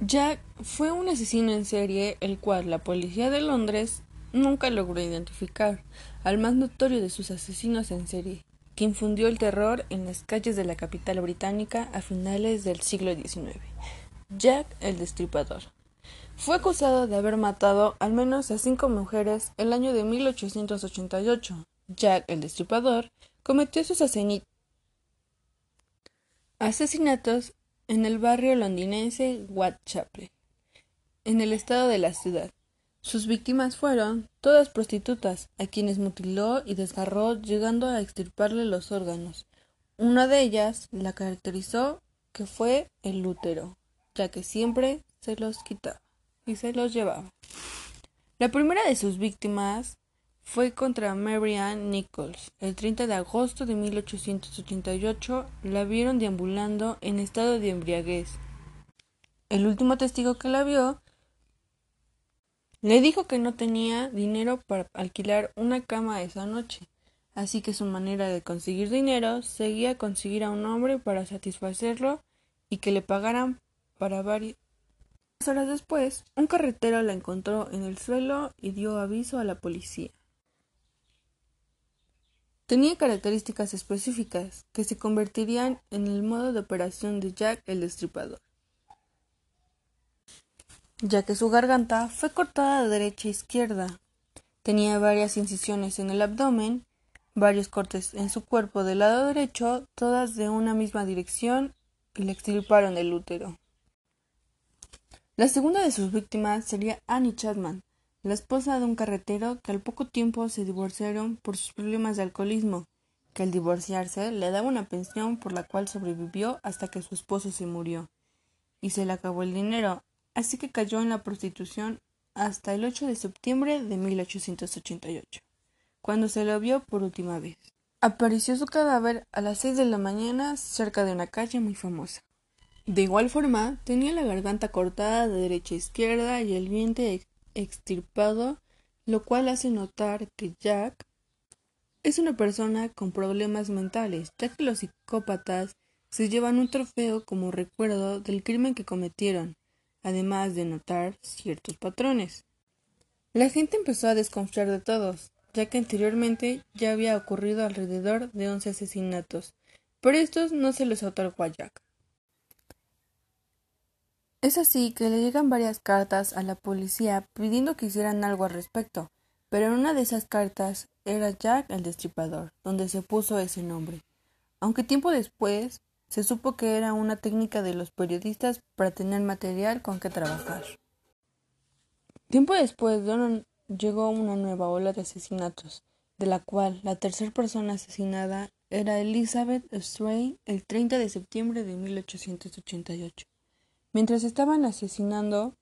Jack fue un asesino en serie el cual la policía de Londres nunca logró identificar al más notorio de sus asesinos en serie, que infundió el terror en las calles de la capital británica a finales del siglo XIX. Jack el Destripador. Fue acusado de haber matado al menos a cinco mujeres el año de 1888. Jack el Destripador cometió sus asesinatos en el barrio londinense Whitechapel, en el estado de la ciudad. Sus víctimas fueron todas prostitutas, a quienes mutiló y desgarró llegando a extirparle los órganos. Una de ellas la caracterizó que fue el útero, ya que siempre se los quitaba y se los llevaba. La primera de sus víctimas fue contra Mary Ann Nichols. El 30 de agosto de 1888 la vieron deambulando en estado de embriaguez. El último testigo que la vio le dijo que no tenía dinero para alquilar una cama esa noche, así que su manera de conseguir dinero seguía conseguir a un hombre para satisfacerlo y que le pagaran para varias horas después, un carretero la encontró en el suelo y dio aviso a la policía. Tenía características específicas que se convertirían en el modo de operación de Jack el Destripador, ya que su garganta fue cortada de derecha a izquierda. Tenía varias incisiones en el abdomen, varios cortes en su cuerpo del lado derecho, todas de una misma dirección, y le extirparon el útero. La segunda de sus víctimas sería Annie Chapman, la esposa de un carretero que al poco tiempo se divorciaron por sus problemas de alcoholismo, que al divorciarse le daba una pensión por la cual sobrevivió hasta que su esposo se murió, y se le acabó el dinero, así que cayó en la prostitución hasta el 8 de septiembre de 1888, cuando se lo vio por última vez. Apareció su cadáver a las seis de la mañana cerca de una calle muy famosa. De igual forma, tenía la garganta cortada de derecha a izquierda y el vientre extirpado, lo cual hace notar que Jack es una persona con problemas mentales, ya que los psicópatas se llevan un trofeo como recuerdo del crimen que cometieron, además de notar ciertos patrones. La gente empezó a desconfiar de todos, ya que anteriormente ya había ocurrido alrededor de once asesinatos, pero estos no se los otorgó a Jack. Es así que le llegan varias cartas a la policía pidiendo que hicieran algo al respecto, pero en una de esas cartas era Jack el Destripador, donde se puso ese nombre, aunque tiempo después se supo que era una técnica de los periodistas para tener material con que trabajar. Tiempo después llegó una nueva ola de asesinatos, de la cual la tercera persona asesinada era Elizabeth Strain el 30 de septiembre de 1888. Mientras estaban asesinando,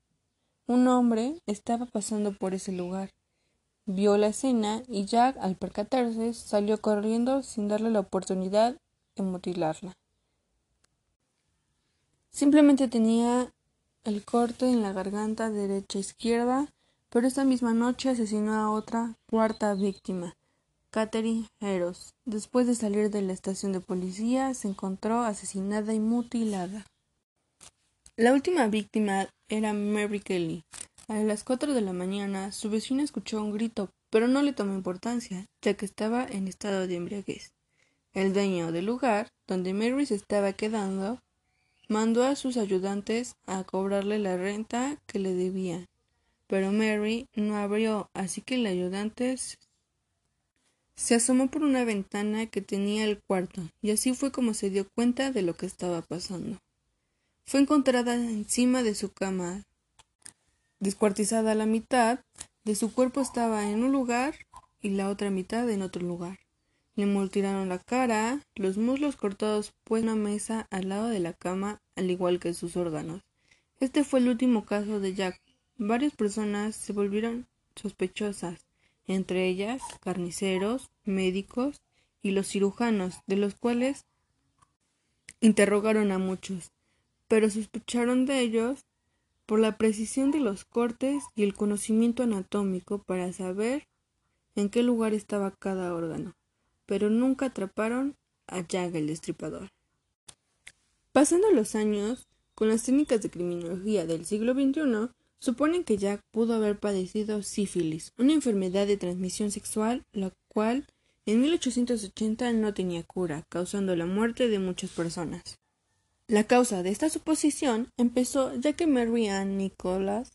un hombre estaba pasando por ese lugar. Vio la escena y Jack, al percatarse, salió corriendo sin darle la oportunidad de mutilarla. Simplemente tenía el corte en la garganta derecha e izquierda, pero esta misma noche asesinó a otra cuarta víctima, Catherine Heros. Después de salir de la estación de policía, se encontró asesinada y mutilada. La última víctima era Mary Kelly. A las cuatro de la mañana su vecina escuchó un grito, pero no le tomó importancia, ya que estaba en estado de embriaguez. El dueño del lugar, donde Mary se estaba quedando, mandó a sus ayudantes a cobrarle la renta que le debían. Pero Mary no abrió, así que el ayudante se asomó por una ventana que tenía el cuarto, y así fue como se dio cuenta de lo que estaba pasando. Fue encontrada encima de su cama, descuartizada la mitad, de su cuerpo estaba en un lugar y la otra mitad en otro lugar. Le mutilaron la cara, los muslos cortados pues una mesa al lado de la cama, al igual que sus órganos. Este fue el último caso de Jack. Varias personas se volvieron sospechosas, entre ellas carniceros, médicos y los cirujanos, de los cuales interrogaron a muchos pero sospecharon de ellos por la precisión de los cortes y el conocimiento anatómico para saber en qué lugar estaba cada órgano, pero nunca atraparon a Jack el destripador. Pasando los años, con las técnicas de criminología del siglo XXI, suponen que Jack pudo haber padecido sífilis, una enfermedad de transmisión sexual, la cual en 1880 no tenía cura, causando la muerte de muchas personas. La causa de esta suposición empezó ya que Mary Ann Nicholas,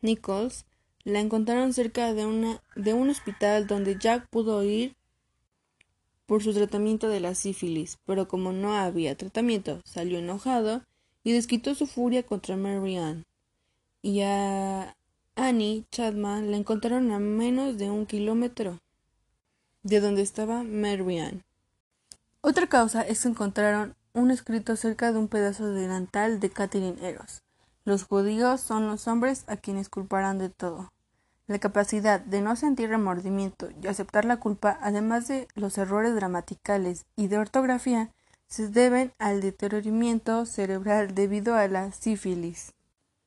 Nichols la encontraron cerca de, un hospital donde Jack pudo ir por su tratamiento de la sífilis, pero como no había tratamiento, salió enojado y desquitó su furia contra Mary Ann. Y a Annie Chapman la encontraron a menos de un kilómetro de donde estaba Mary Ann. Otra causa es que encontraron un escrito cerca de un pedazo de delantal de Catherine Eros. Los judíos son los hombres a quienes culparán de todo. La capacidad de no sentir remordimiento y aceptar la culpa, además de los errores gramaticales y de ortografía, se deben al deterioramiento cerebral debido a la sífilis.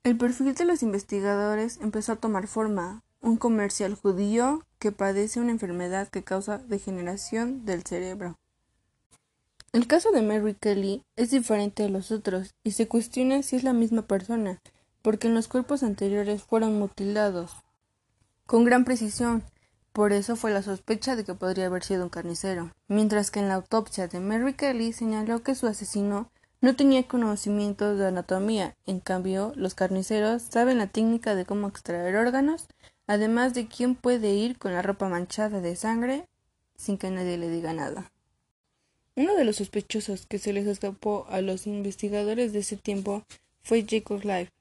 El perfil de los investigadores empezó a tomar forma, un comercial judío que padece una enfermedad que causa degeneración del cerebro. El caso de Mary Kelly es diferente de los otros y se cuestiona si es la misma persona, porque en los cuerpos anteriores fueron mutilados. Con gran precisión, por eso fue la sospecha de que podría haber sido un carnicero, mientras que en la autopsia de Mary Kelly señaló que su asesino no tenía conocimientos de anatomía, en cambio los carniceros saben la técnica de cómo extraer órganos, además de quién puede ir con la ropa manchada de sangre sin que nadie le diga nada. Uno de los sospechosos que se les escapó a los investigadores de ese tiempo fue Jacob Life.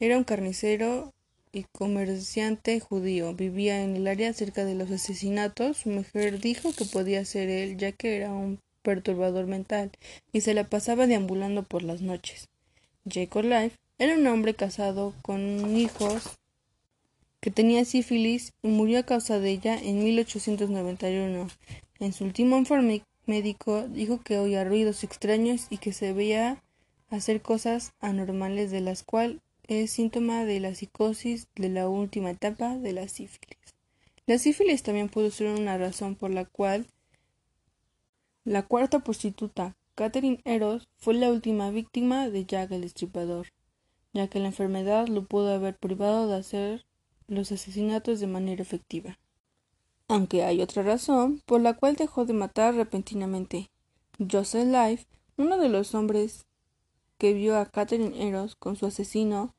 Era un carnicero y comerciante judío. Vivía en el área cerca de los asesinatos. Su mujer dijo que podía ser él, ya que era un perturbador mental y se la pasaba deambulando por las noches. Jacob Life era un hombre casado con hijos que tenía sífilis y murió a causa de ella en 1891. En su último informe médico dijo que oía ruidos extraños y que se veía hacer cosas anormales de las cuales es síntoma de la psicosis de la última etapa de la sífilis. La sífilis también pudo ser una razón por la cual la cuarta prostituta, Catherine Eros, fue la última víctima de Jack el Destripador, ya que la enfermedad lo pudo haber privado de hacer los asesinatos de manera efectiva. Aunque hay otra razón por la cual dejó de matar repentinamente. Joseph Life, uno de los hombres que vio a Catherine Eros con su asesino,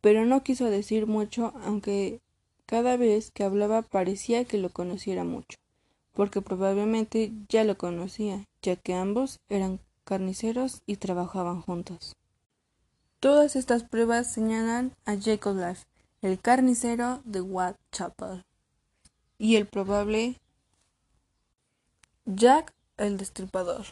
pero no quiso decir mucho, aunque cada vez que hablaba parecía que lo conociera mucho, porque probablemente ya lo conocía, ya que ambos eran carniceros y trabajaban juntos. Todas estas pruebas señalan a Jacob Life, el carnicero de Whitechapel, y el probable Jack el Destripador.